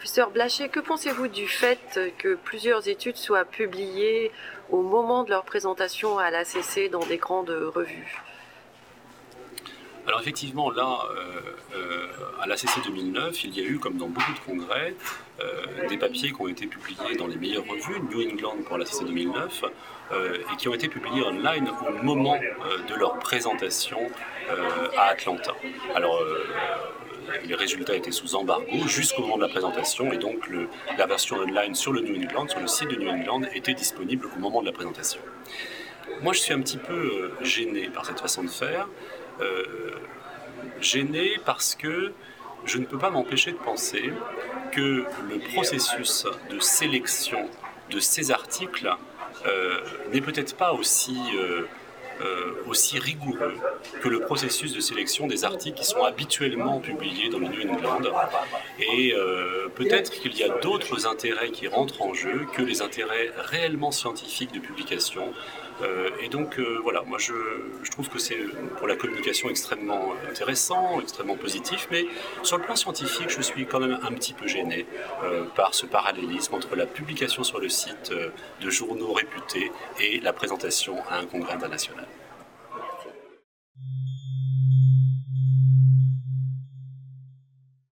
Professeur Blaché, que pensez-vous du fait que plusieurs études soient publiées au moment de leur présentation à l'ACC dans des grandes revues? Alors effectivement, là, euh, à l'ACC 2009, il y a eu, comme dans beaucoup de congrès, euh, des papiers qui ont été publiés dans les meilleures revues, New England pour l'ACC 2009, euh, et qui ont été publiés online au moment de leur présentation à Atlanta. Alors, les résultats étaient sous embargo jusqu'au moment de la présentation, et donc la version online sur le New England, sur le site de New England, était disponible au moment de la présentation. Moi, je suis un petit peu gêné par cette façon de faire. Euh, gêné parce que je ne peux pas m'empêcher de penser que le processus de sélection de ces articles euh, n'est peut-être pas aussi, euh, aussi rigoureux que le processus de sélection des articles qui sont habituellement publiés dans le New England. Et peut-être qu'il y a d'autres intérêts qui rentrent en jeu que les intérêts réellement scientifiques de publication euh, et donc euh, voilà, moi je, trouve que c'est pour la communication extrêmement intéressant, extrêmement positif, mais sur le plan scientifique, je suis quand même un petit peu gêné euh, par ce parallélisme entre la publication sur le site de journaux réputés et la présentation à un congrès international.